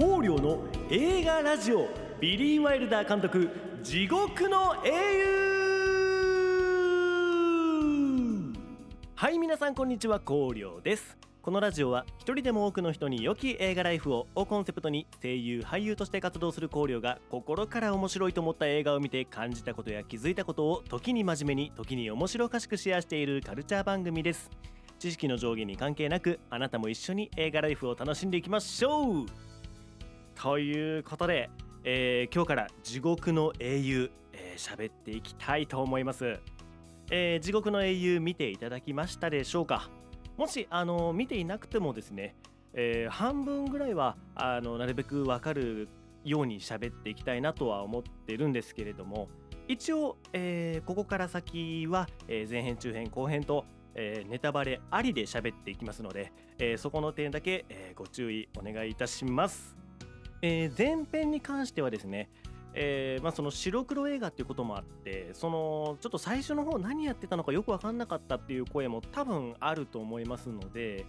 光陵の映画ラジオビリー・ワイルダー監督地獄の英雄。はい皆さんこんにちは光陵です。このラジオは一人でも多くの人に良き映画ライフををコンセプトに声優俳優として活動する光陵が心から面白いと思った映画を見て感じたことや気づいたことを時に真面目に時に面白おかしくシェアしているカルチャー番組です。知識の上下に関係なくあなたも一緒に映画ライフを楽しんでいきましょう。ということで、えー今日から地獄の英雄えー喋、っていきたいと思います、えー地獄の英雄見ていただきましたでしょうか？もしあの見ていなくてもですね、えー半分ぐらいはあのなるべくわかるように喋っていきたいなとは思ってるんですけれども一応、えーここから先は、えー前編中編後編と、えーネタバレありで喋っていきますので、えーそこの点だけ、えーご注意お願いいたします、えー前編に関してはですねえーまあ、その白黒映画っていうこともあってそのちょっと最初の方何やってたのかよく分かんなかったっていう声も多分あると思いますので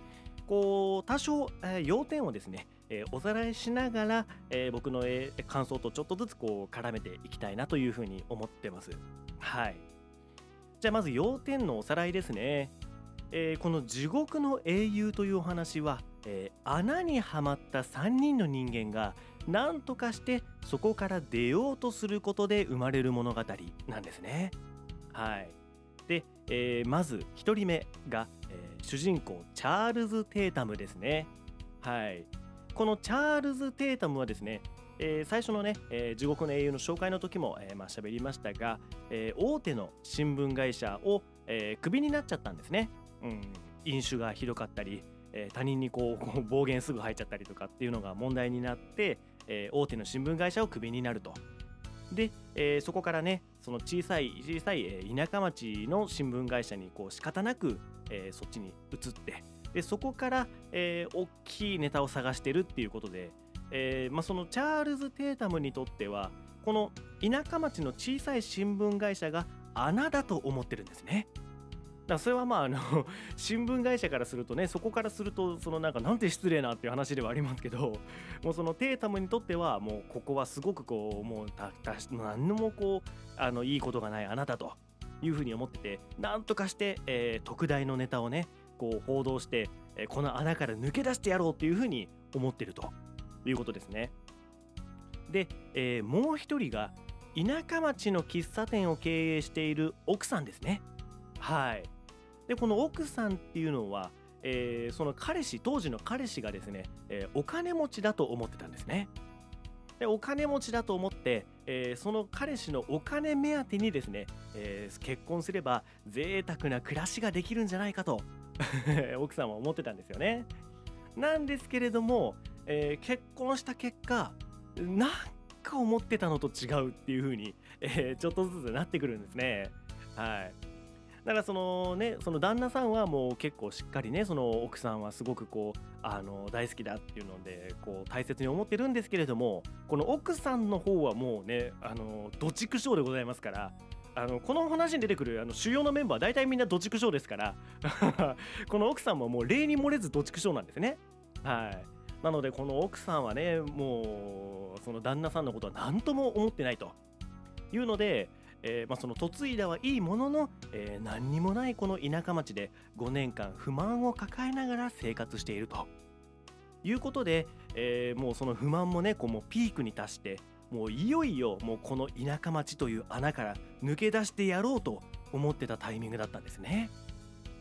こう多少、えー要点をですね、えーおさらいしながら、えー僕の、感想とちょっとずつこう絡めていきたいなというふうに思ってます。はいじゃあまず要点のおさらいですね。えーこの地獄の英雄というお話は、えー穴にはまった3人の人間が何とかしてそこから出ようとすることで生まれる物語なんですね。はい。で、えーまず1人目が、えー主人公チャールズ・テータムですね。はい。このチャールズ・テータムはですね、えー最初のね、えー地獄の英雄の紹介の時も、えーまあ喋りましたが、えー大手の新聞会社を、えークビになっちゃったんですね。うん、飲酒がひどかったり、えー他人にこう暴言すぐ吐いちゃったりとかっていうのが問題になって、えー大手の新聞会社をクビになると。で、えーそこからねその小さい小さい、えー田舎町の新聞会社にこう仕方なく、えーそっちに移ってでそこから、えー大きいネタを探してるっていうことで、えーまあ、そのチャールズ・テータムにとってはこの田舎町の小さい新聞会社が穴だと思ってるんですね。だそれはまああの 新聞会社からするとねそこからするとそのなんかなんて失礼なっていう話ではありますけどもうそのテータムにとってはもうここはすごくこうもうたた何にもこうあのいいことがないあなたというふうに思っててなんとかして、えー特大のネタをねこう報道して、えーこの穴から抜け出してやろうっていうふうに思ってるということですね。で、えーもう一人が田舎町の喫茶店を経営している奥さんですね。はい。でこの奥さんっていうのは、えーその彼氏当時の彼氏がですね、えーお金持ちだと思ってたんですね。でお金持ちだと思って、えーその彼氏のお金目当てにですね、えー結婚すれば贅沢な暮らしができるんじゃないかと 奥さんは思ってたんですよね。なんですけれども、えー結婚した結果なんか思ってたのと違うっていう風に、えーちょっとずつなってくるんですね。はい。だからそのねその旦那さんはもう結構しっかりねその奥さんはすごくこうあの大好きだっていうのでこう大切に思ってるんですけれどもこの奥さんの方はもうねあのどちくしょうでございますからあのこの話に出てくるあの主要のメンバーは大体みんなどちくしょうですから この奥さんももう例に漏れずどちくしょうなんですね。はいなのでこの奥さんはねもうその旦那さんのことは何とも思ってないというので、えーまあ、その嫁いだはいいものの、えー何にもないこの田舎町で5年間不満を抱えながら生活しているということで、えーもうその不満もねこうもうピークに達してもういよいよもうこの田舎町という穴から抜け出してやろうと思ってたタイミングだったんですね。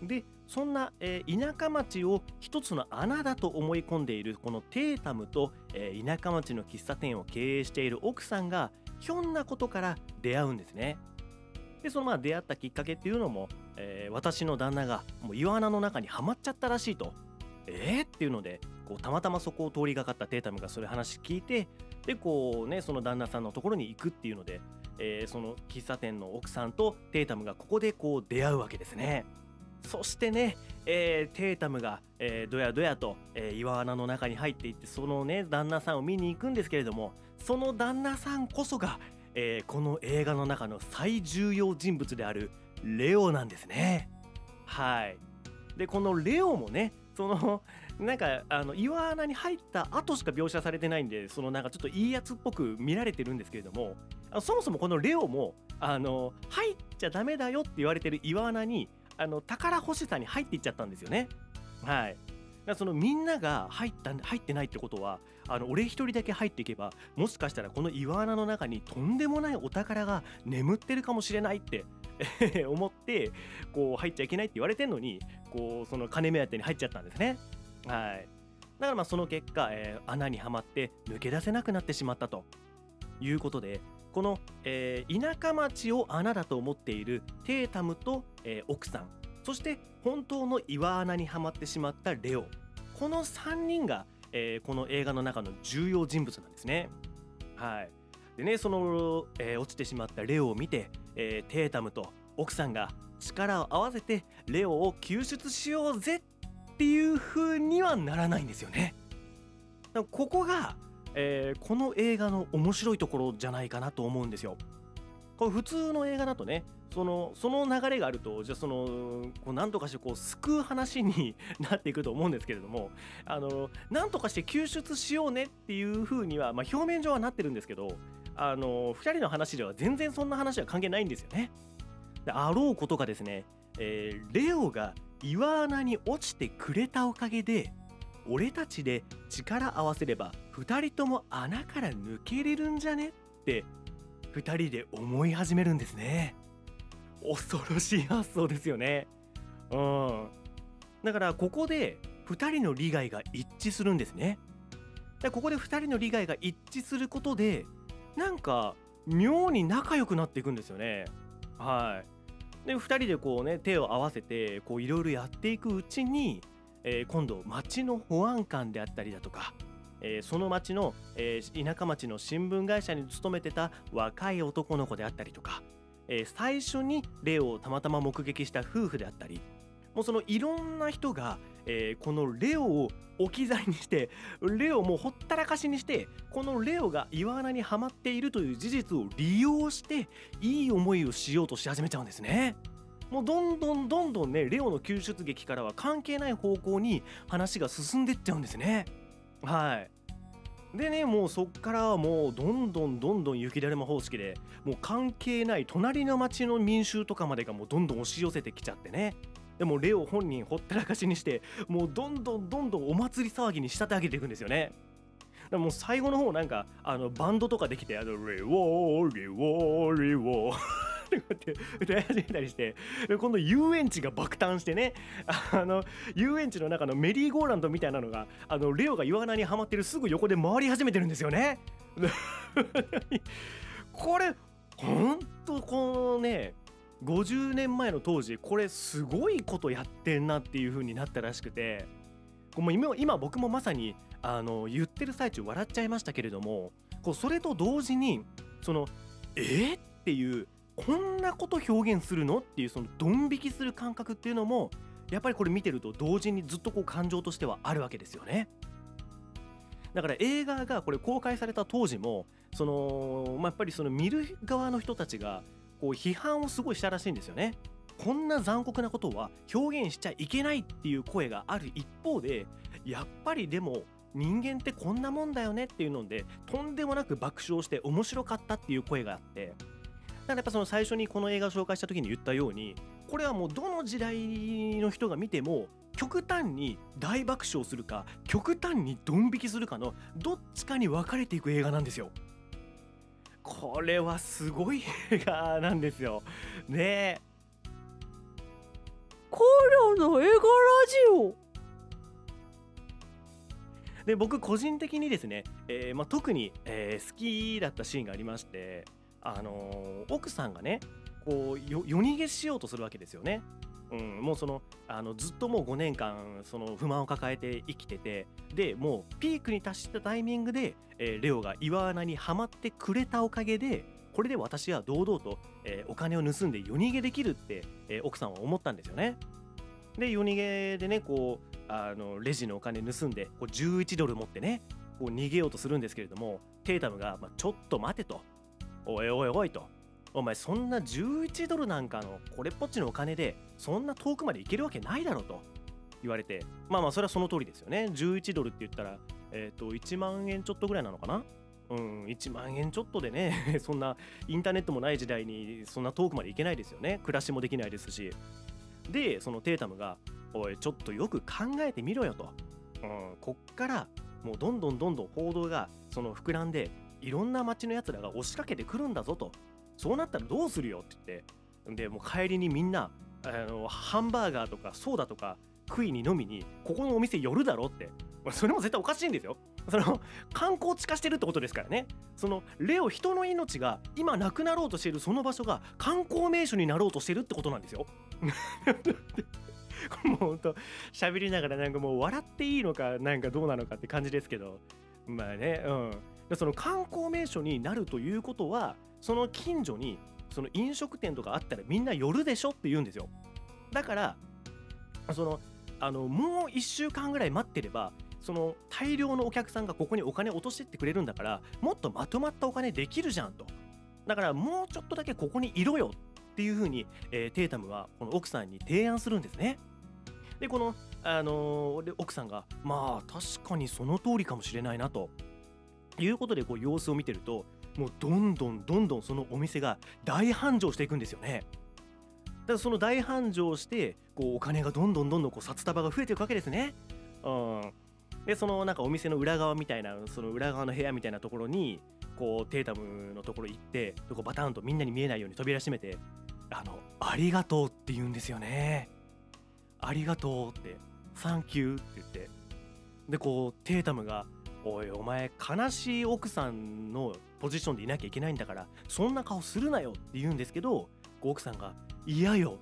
でそんな、えー田舎町を一つの穴だと思い込んでいるこのテータムと、えー田舎町の喫茶店を経営している奥さんがひょんなことから出会うんですね。でそのまあ出会ったきっかけっていうのも、えー私の旦那がもう岩穴の中にはまっちゃったらしいと。えー、っていうのでこうたまたまそこを通りがかったテータムがそれ話聞いてでこうねその旦那さんのところに行くっていうので、えーその喫茶店の奥さんとテータムがここでこう出会うわけですね。そしてね、えーテータムが、えーどやどやと、えー岩穴の中に入っていってそのね旦那さんを見に行くんですけれどもその旦那さんこそが、えーこの映画の中の最重要人物であるレオなんですね。はいでこのレオもねその なんかあの岩穴に入った後しか描写されてないんでそのなんかちょっといいやつっぽく見られてるんですけれどもそもそもこのレオもあの入っちゃダメだよって言われてる岩穴にあの宝欲しさに入っていっちゃったんですよね。はいそのみんなが入った入ってないってことはあの俺一人だけ入っていけばもしかしたらこの岩穴の中にとんでもないお宝が眠ってるかもしれないって 思ってこう入っちゃいけないって言われてんのにこうその金目当てに入っちゃったんですね。はい、だからまあその結果、えー、穴にはまって抜け出せなくなってしまったと。いうことでこの、えー、田舎町を穴だと思っているテータムと、えー、奥さん。そして本当の岩穴にはまってしまったレオ。この3人が、えー、この映画の中の重要人物なんですね。はい、でねその、えー、落ちてしまったレオを見て、えー、テータムと奥さんが力を合わせてレオを救出しようぜっていう風にはならないんですよね。ここが、えー、この映画の面白いところじゃないかなと思うんですよ。これ普通の映画だとねそのその流れがあるとじゃあそのこう何とかしてこう救う話になっていくと思うんですけれどもあの何とかして救出しようねっていう風には、まあ、表面上はなってるんですけどあの2人の話では全然そんな話は関係ないんですよね。であろうことがですね、えー、レオが岩穴に落ちてくれたおかげで俺たちで力合わせれば2人とも穴から抜けれるんじゃねって2人で思い始めるんですね。恐ろしい発想ですよね。うん。だからここで2人の利害が一致するんですね。でここで2人の利害が一致することでなんか妙に仲良くなっていくんですよね。はい。で2人でこうね手を合わせてこういろいろやっていくうちに、えー、今度町の保安官であったりだとか、えー、その町の、えー、田舎町の新聞会社に勤めてた若い男の子であったりとか、え最初にレオをたまたま目撃した夫婦であったりもうそのいろんな人が、えー、このレオを置き去りにしてレオもうほったらかしにしてこのレオが岩穴にはまっているという事実を利用していい思いをしようとし始めちゃうんですね。もうどんどんどんどんねレオの救出劇からは関係ない方向に話が進んでっちゃうんですね。はい。でねもうそっからはもうどんどんどんどん雪だるま方式でもう関係ない隣の町の民衆とかまでがもうどんどん押し寄せてきちゃってね。でもレオ本人ほったらかしにしてもうどんどんどんどんお祭り騒ぎに仕立て上げていくんですよね。でも最後の方なんかあのバンドとかできてあのレウォーレウォーレウォーって 歌い始めたりして今度遊園地が爆誕してねあの遊園地の中のメリーゴーランドみたいなのがあのレオが岩穴にはまってるすぐ横で回り始めてるんですよね。これほんとこのね50年前の当時これすごいことやってんなっていう風になったらしくてもう今僕もまさにあの言ってる最中笑っちゃいましたけれどもこうそれと同時にそのえー、っていうこんなこと表現するの？っていうそのドン引きする感覚っていうのもやっぱりこれ見てると同時にずっとこう感情としてはあるわけですよね。だから映画がこれ公開された当時もその、まあ、やっぱりその見る側の人たちがこう批判をすごいしたらしいんですよね。こんな残酷なことは表現しちゃいけないっていう声がある一方でやっぱりでも人間ってこんなもんだよねっていうのでとんでもなく爆笑して面白かったっていう声があってからやっぱその最初にこの映画を紹介した時に言ったようにこれはもうどの時代の人が見ても極端に大爆笑するか極端にドン引きするかのどっちかに分かれていく映画なんですよ。これはすごい映画なんですよ。ねえ。コリの映画ラジオで僕個人的にですね、えーまあ、特に、えー、好きだったシーンがありましてあの、奥さんがねこう夜逃げしようとするわけですよね。うん、もうそのあのずっともう5年間その不満を抱えて生きててでもうピークに達したタイミングで、えー、レオが岩穴にはまってくれたおかげでこれで私は堂々と、えー、お金を盗んで夜逃げできるって、えー、奥さんは思ったんですよね。で夜逃げでねこうあのレジのお金盗んでこう11ドル持ってねこう逃げようとするんですけれどもテータムが、まあ、ちょっと待てとおいおいおいと。お前そんな11ドルなんかのこれっぽっちのお金でそんな遠くまで行けるわけないだろうと。言われて。まあまあそれはその通りですよね。11ドルって言ったらえっ、と1万円ちょっとぐらいなのかな。うん1万円ちょっとでね そんなインターネットもない時代にそんな遠くまで行けないですよね。暮らしもできないですし。でそのテータムが「おいちょっとよく考えてみろよ」と、うん、こっからもうどんどんどんどん報道がその膨らんでいろんな街のやつらが押しかけてくるんだぞと。そうなったらどうするよって言って。でもう帰りにみんなあのハンバーガーとかソーダとか食いに飲みにここのお店寄るだろって。それも絶対おかしいんですよ。その観光地化してるってことですからね。そのレオ人の命が今なくなろうとしているその場所が観光名所になろうとしてるってことなんですよ。もうほんと喋りながらなんかもう笑っていいのかなんかどうなのかって感じですけど。まあねうん。でその観光名所になるということはその近所にその飲食店とかあったらみんな寄るでしょって言うんですよ。だからそのあのもう1週間ぐらい待ってればその大量のお客さんがここにお金落としてってくれるんだからもっとまとまったお金できるじゃんと。だからもうちょっとだけここにいろよっていうふうに、えー、テータムはこの奥さんに提案するんですね。でこの、あのー、奥さんがまあ確かにその通りかもしれないなと。いうことでこう様子を見てるともうどんどんどんどんそのお店が大繁盛していくんですよね。だからその大繁盛してこうお金がどんどんどんどんこう札束が増えていくわけですね。うん。でそのなんかお店の裏側みたいなその裏側の部屋みたいなところにこうテータムのところ行ってこバタンとみんなに見えないように扉閉めてあのありがとうって言うんですよね。ありがとうって。サンキューって言って。でこうテータムがおいお前悲しい奥さんのポジションでいなきゃいけないんだからそんな顔するなよって言うんですけど奥さんが「嫌よ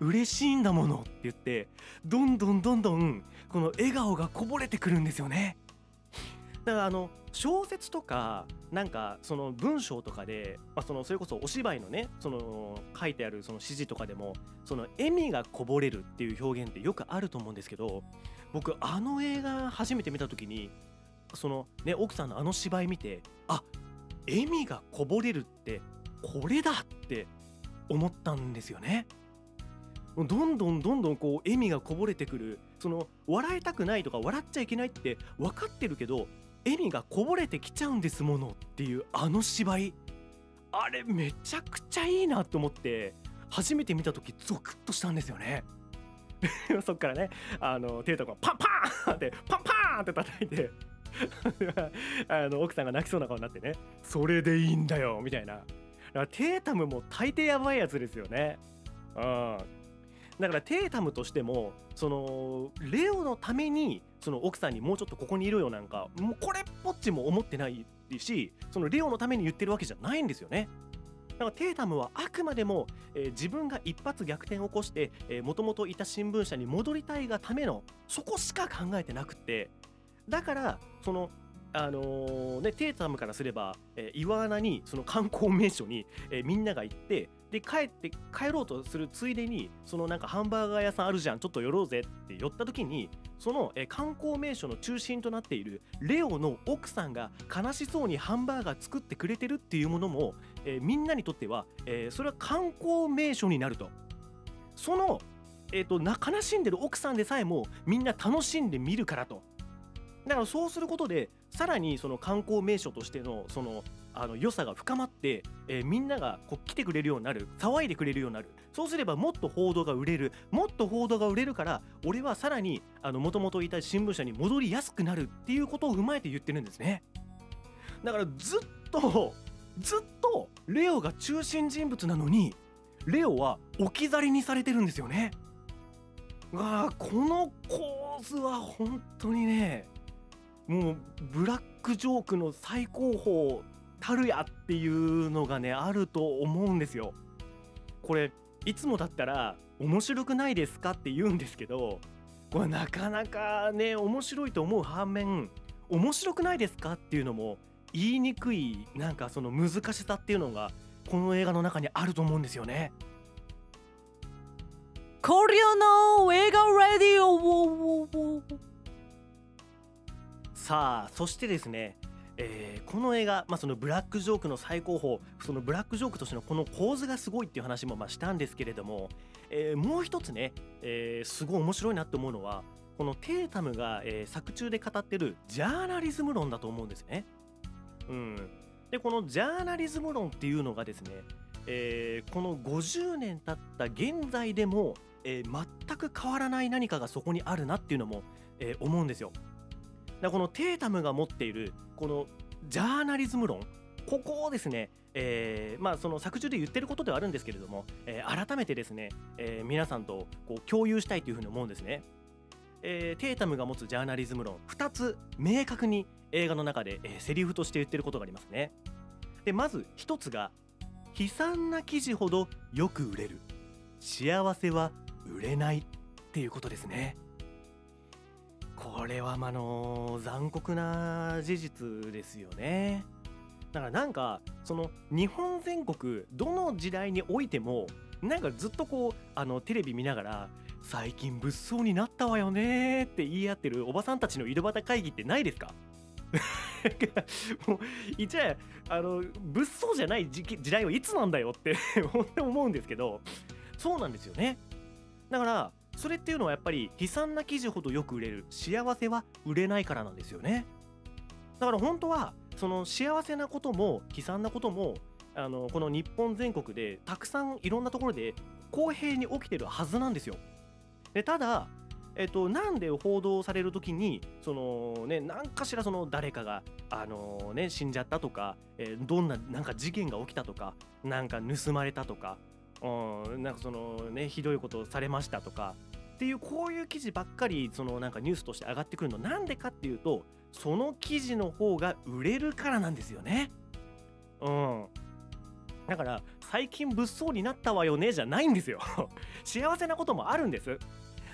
嬉しいんだもの」って言ってどんどんどんどんこの笑顔がこぼれてくるんですよね。だからあの小説とかなんかその文章とかで、まあ、そのそれこそお芝居のねその書いてあるその指示とかでもその笑みがこぼれるっていう表現ってよくあると思うんですけど僕あの映画初めて見た時にそのね奥さんのあの芝居見てあ笑みがこぼれるってこれだって思ったんですよね。どんどんどんどんこう笑みがこぼれてくるその笑いたくないとか笑っちゃいけないって分かってるけど笑みがこぼれてきちゃうんですものっていうあの芝居あれめちゃくちゃいいなと思って初めて見た時ゾクッとしたんですよね。そっからねあのテータがパンパーンってパンパーンって叩いて あの奥さんが泣きそうな顔になってね。それでいいんだよみたいな。だからテータムも大抵やばいやつですよね。うん。だからテータムとしてもそのレオのためにその奥さんにもうちょっとここにいるよなんかもうこれっぽっちも思ってないしそのレオのために言ってるわけじゃないんですよね。だからテータムはあくまでも、えー、自分が一発逆転を起こしてもともといた新聞社に戻りたいがためのそこしか考えてなくってだからそのあのー、ね、テータムからすれば、えー、岩穴にその観光名所に、えー、みんなが行ってで帰って帰ろうとするついでにそのなんかハンバーガー屋さんあるじゃんちょっと寄ろうぜって寄った時にその、えー、観光名所の中心となっているレオの奥さんが悲しそうにハンバーガー作ってくれてるっていうものも、えー、みんなにとっては、えー、それは観光名所になると。その、えーと、と悲しんでる奥さんでさえもみんな楽しんで見るからと。だからそうすることでさらにその観光名所としてのそのあの良さが深まって、えー、みんながこう来てくれるようになる騒いでくれるようになる。そうすればもっと報道が売れる。もっと報道が売れるから俺はさらにもともといた新聞社に戻りやすくなるっていうことを踏まえて言ってるんですね。だからずっとずっとレオが中心人物なのにレオは置き去りにされてるんですよね。あこの構図は本当にねもうブラックジョークの最高峰たるやっていうのがねあると思うんですよ。これいつもだったら面白くないですかって言うんですけどこれなかなかね面白いと思う反面面白くないですかっていうのも言いにくいなんかその難しさっていうのがこの映画の中にあると思うんですよね。コリアの映画レディオさあそしてですね、えー、この映画、まあ、そのブラックジョークの最高峰そのブラックジョークとしてのこの構図がすごいっていう話もまあしたんですけれども、えー、もう一つね、えー、すごい面白いなって思うのはこのテータムが、えー作中で語ってるジャーナリズム論だと思うんですね。うん、でこのジャーナリズム論っていうのがですね、えーこの50年経った現在でも、えー全く変わらない何かがそこにあるなっていうのも、えー思うんですよ。だこのテータムが持っているこのジャーナリズム論ここをですね、えーまあその作中で言ってることではあるんですけれども、えー改めてですね、えー皆さんとこう共有したいというふうに思うんですね。えーテータムが持つジャーナリズム論2つ明確に映画の中で、えーセリフとして言ってることがありますね。でまず1つが悲惨な記事ほどよく売れる幸せは売れないっていうことですね。これはまあの残酷な事実ですよね。だからなんかその日本全国どの時代においてもなんかずっとこうあのテレビ見ながら最近物騒になったわよねって言い合ってるおばさんたちの井戸端会議ってないですか？もう一応あの物騒じゃない時時代はいつなんだよって本当思うんですけどそうなんですよねだからそれっていうのはやっぱり悲惨な記事ほどよく売れる幸せは売れないからなんですよねだから本当はその幸せなことも悲惨なこともあのこの日本全国でたくさんいろんなところで公平に起きてるはずなんですよ。でただ、えっと、なんで報道される時にそのね何かしらその誰かがあのね死んじゃったとか、えーどんななんか事件が起きたとかなんか盗まれたとか、うん、なんかそのねひどいことをされましたとかっていうこういう記事ばっかりそのなんかニュースとして上がってくるのなんでかっていうとその記事の方が売れるからなんですよね。うん。だから最近物騒になったわよねじゃないんですよ。幸せなこともあるんです。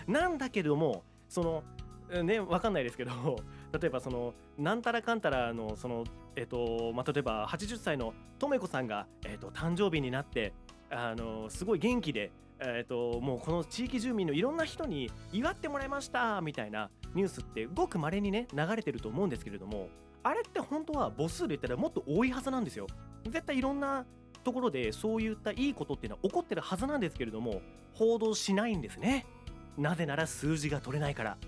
なんだけどもそのねわかんないですけど例えばそのなんたらかんたらのそのえっとまあ例えば80歳のとめこさんがえっと誕生日になってあのすごい元気でえっともうこの地域住民のいろんな人に祝ってもらいましたみたいなニュースってごく稀にね流れてると思うんですけれどもあれって本当は母数で言ったらもっと多いはずなんですよ。絶対いろんなところでそういったいいことっていうのは起こってるはずなんですけれども報道しないんですね。なぜなら数字が取れないから。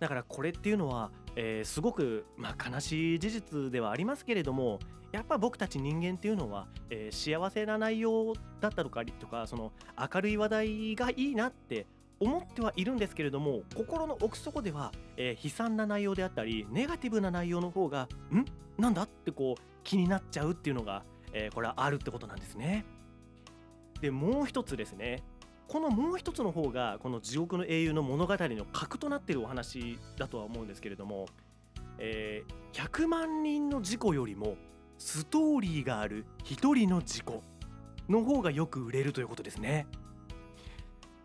だからこれっていうのは、えーすごく、まあ、悲しい事実ではありますけれどもやっぱ僕たち人間っていうのは、えー幸せな内容だったとかとかその明るい話題がいいなって思ってはいるんですけれども心の奥底では、えー悲惨な内容であったりネガティブな内容の方がん？なんだってこう気になっちゃうっていうのが、えーこれはあるってことなんですね。でもう一つですねこのもう一つの方がこの地獄の英雄の物語の核となっているお話だとは思うんですけれども、えー100万人の事故よりもストーリーがある一人の事故の方がよく売れるということですね。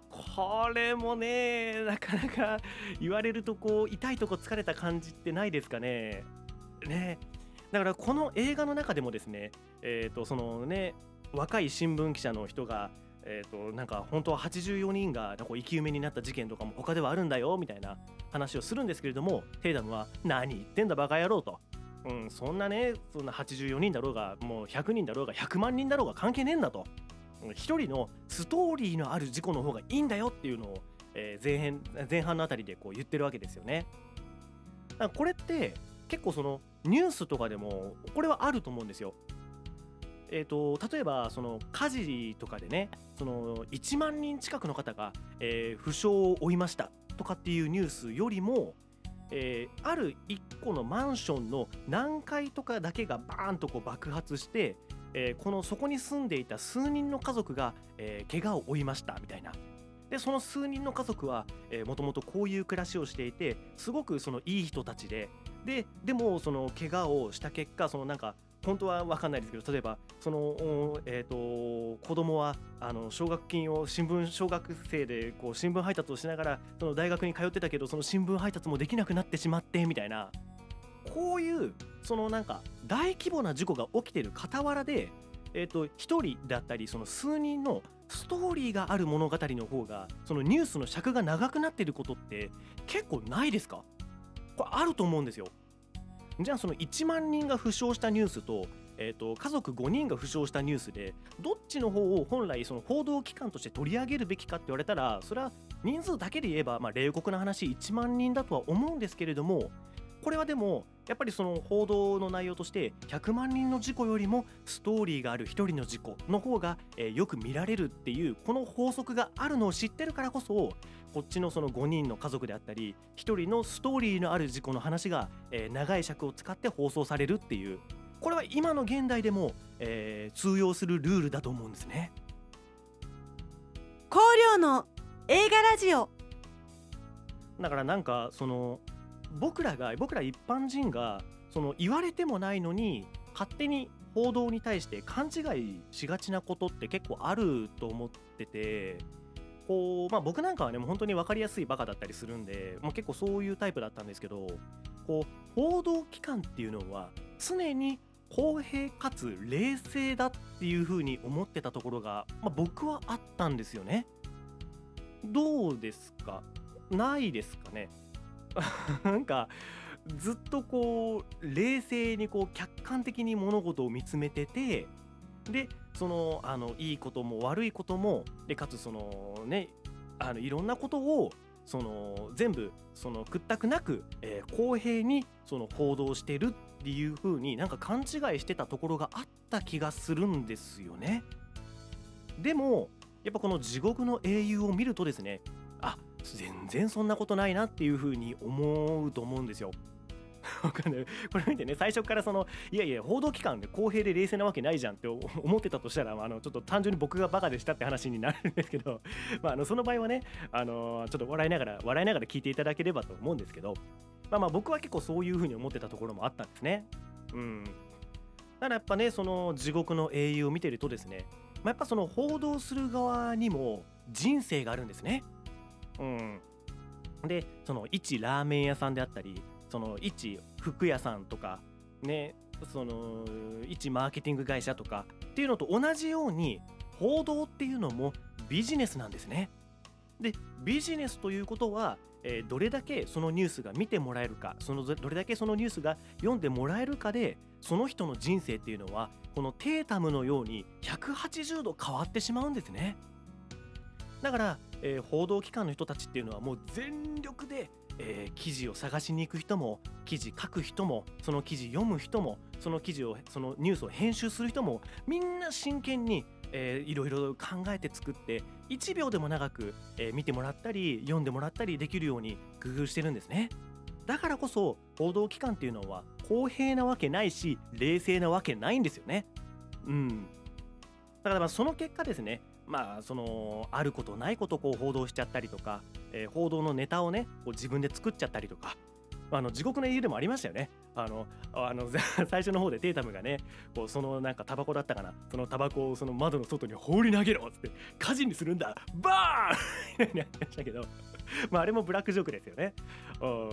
これもねなかなか言われるとこう痛いとこ疲れた感じってないですかね。ねだからこの映画の中でもですねえっ、とそのね若い新聞記者の人がえー、となんか本当は84人がこう生き埋めになった事件とかも他ではあるんだよみたいな話をするんですけれどもテイダムは「何言ってんだバカ野郎」と。うん、そんなねそんな84人だろうがもう100人だろうが100万人だろうが関係ねえんだとうん一人のストーリーのある事故の方がいいんだよっていうのを、えー前編前半のあたりでこう言ってるわけですよね。これって結構そのニュースとかでもこれはあると思うんですよ。えー、と例えばその火事とかでねその1万人近くの方が、えー負傷を負いましたとかっていうニュースよりも、えーある1個のマンションの何階とかだけがバーンとこう爆発して、えーこのそこに住んでいた数人の家族が、えー怪我を負いましたみたいな。でその数人の家族はもともとこういう暮らしをしていてすごくそのいい人たちでででもその怪我をした結果そのなんか本当は分かんないですけど例えばその、えー、と子供はあの奨学金を新聞小学生でこう新聞配達をしながらその大学に通ってたけどその新聞配達もできなくなってしまってみたいなこういうそのなんか大規模な事故が起きてる傍らで、えー、と1人だったりその数人のストーリーがある物語の方がそのニュースの尺が長くなってることって結構ないですか？これあると思うんですよ。じゃあその1万人が負傷したニュースと,、えー、と家族5人が負傷したニュースでどっちの方を本来その報道機関として取り上げるべきかって言われたらそれは人数だけで言えば、まあ、冷酷な話1万人だとは思うんですけれどもこれはでもやっぱりその報道の内容として100万人の事故よりもストーリーがある1人の事故の方が、えーよく見られるっていうこの法則があるのを知ってるからこそこっちのその5人の家族であったり1人のストーリーのある事故の話が、えー長い尺を使って放送されるっていうこれは今の現代でも、えー通用するルールだと思うんですね。光陵の映画ラジオだからなんかその僕らが僕ら一般人がその言われてもないのに勝手に報道に対して勘違いしがちなことって結構あると思っててこうまあ僕なんかはねもう本当に分かりやすいバカだったりするんでもう結構そういうタイプだったんですけどこう報道機関っていうのは常に公平かつ冷静だっていう風に思ってたところが、まあ、僕はあったんですよね。どうですか？ないですかね？なんかずっとこう冷静にこう客観的に物事を見つめててでそのあのいいことも悪いこともでかつそのねあのいろんなことをその全部その屈託なく、えー公平にその報道してるっていう風になんか勘違いしてたところがあった気がするんですよね。でもやっぱこの地獄の英雄を見るとですねあ全然そんなことないなっていう風に思うと思うんですよ。これ見てね最初からそのいやいや報道機関で公平で冷静なわけないじゃんって 思ってたとしたらあのちょっと単純に僕がバカでしたって話になるんですけど、まあ、あのその場合はねあのちょっと笑いながら笑いながら聞いていただければと思うんですけど、まあ、まあ僕は結構そういう風に思ってたところもあったんですね。うん、だからやっぱねその地獄の英雄を見てるとですね、まあ、やっぱその報道する側にも人生があるんですね。うん、でその一ラーメン屋さんであったりその一服屋さんとかねその一マーケティング会社とかっていうのと同じように報道っていうのもビジネスなんですね。でビジネスということは、えーどれだけそのニュースが見てもらえるかそのどれだけそのニュースが読んでもらえるかでその人の人生っていうのはこのテータムのように180度変わってしまうんですね。だから、えー報道機関の人たちっていうのはもう全力で、えー記事を探しに行く人も記事書く人もその記事読む人もその記事をそのニュースを編集する人もみんな真剣に、えーいろいろ考えて作って1秒でも長く、えー見てもらったり読んでもらったりできるように工夫してるんですね。だからこそ報道機関っていうのは公平なわけないし冷静なわけないんですよね。うん。だからまその結果ですねまあそのあることないことこう報道しちゃったりとか、えー報道のネタをねこう自分で作っちゃったりとかあの地獄の英雄でもありましたよね。あのあの 最初の方でテータムがねこうそのなんかタバコだったかなそのタバコをその窓の外に放り投げろっつって火事にするんだバーンみたいになってましたけどまああれもブラックジョークですよね。うん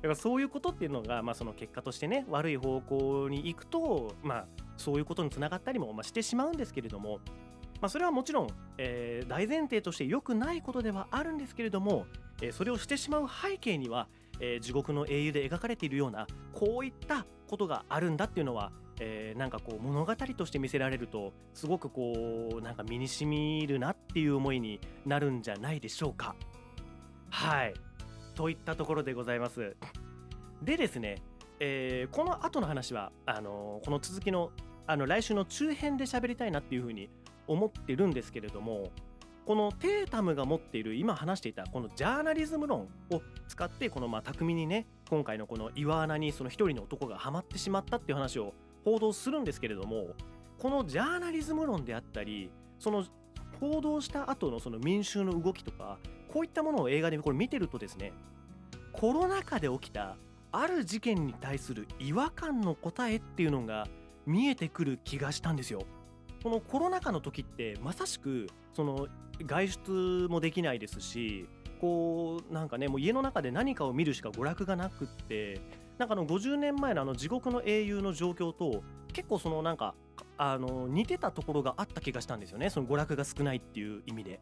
だからそういうことっていうのが、まあ、その結果としてね悪い方向に行くと、まあ、そういうことにつながったりも、まあ、してしまうんですけれども、まあ、それはもちろん、えー大前提として良くないことではあるんですけれども、えーそれをしてしまう背景には、えー地獄の英雄で描かれているようなこういったことがあるんだっていうのは、えーなんかこう物語として見せられるとすごくこうなんか身にしみるなっていう思いになるんじゃないでしょうか。はいといったところでございます。でですね、えーこの後の話はあのこの続きのあの来週の中編で喋りたいなっていうふうに思ってるんですけれどもこのテータムが持っている今話していたこのジャーナリズム論を使ってこのまあ巧みにね今回のこの岩穴にその一人の男がハマってしまったっていう話を報道するんですけれどもこのジャーナリズム論であったりその報道した後のその民衆の動きとかこういったものを映画でこれ見てるとですねコロナ禍で起きたある事件に対する違和感の答えっていうのが見えてくる気がしたんですよ。このコロナ禍の時ってまさしくその外出もできないですしこうなんかねもう家の中で何かを見るしか娯楽がなくってなんかあの50年前のあの地獄の英雄の状況と結構そのなんかあの似てたところがあった気がしたんですよねその娯楽が少ないっていう意味で。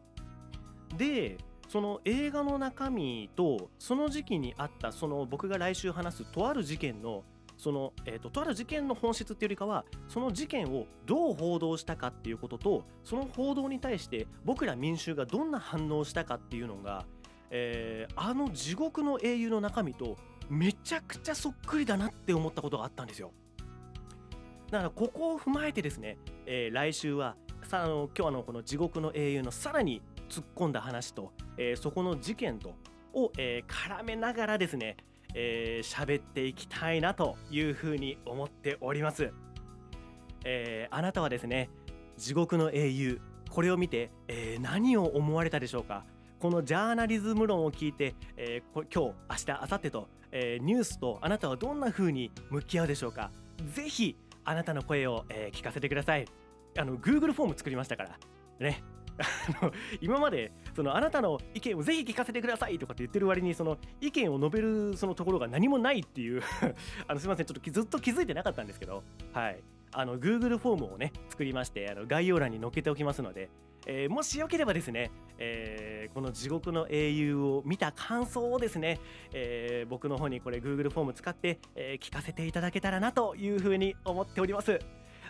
でその映画の中身とその時期にあったその僕が来週話すとある事件のその、えー、ととある事件の本質っていうよりかはその事件をどう報道したかっていうこととその報道に対して僕ら民衆がどんな反応をしたかっていうのがえーあの地獄の英雄の中身とめちゃくちゃそっくりだなって思ったことがあったんですよ。だからここを踏まえてですね、えー来週はさあの今日のこの地獄の英雄のさらに突っ込んだ話と、えーそこの事件とを、えー絡めながらですねえー喋っていきたいなというふうに思っております、えーあなたはですね地獄の英雄これを見て、えー何を思われたでしょうか？このジャーナリズム論を聞いて、えーこ今日明日明後日と、えーニュースとあなたはどんな風に向き合うでしょうか？ぜひあなたの声を、えー聞かせてください。あの Google フォーム作りましたからね。今までそのあなたの意見をぜひ聞かせてくださいとかって言ってる割にその意見を述べるそのところが何もないっていう あのすみませんちょっとずっと気づいてなかったんですけどはい。あの Google フォームをね作りましてあの概要欄に載っけておきますので、えーもしよければですね、えーこの地獄の英雄を見た感想をですね、えー僕の方にこれ Google フォーム使って、え聞かせていただけたらなというふうに思っております。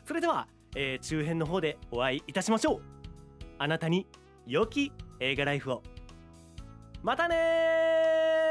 それでは、え中編の方でお会いいたしましょう。あなたに良き映画ライフを。またねー！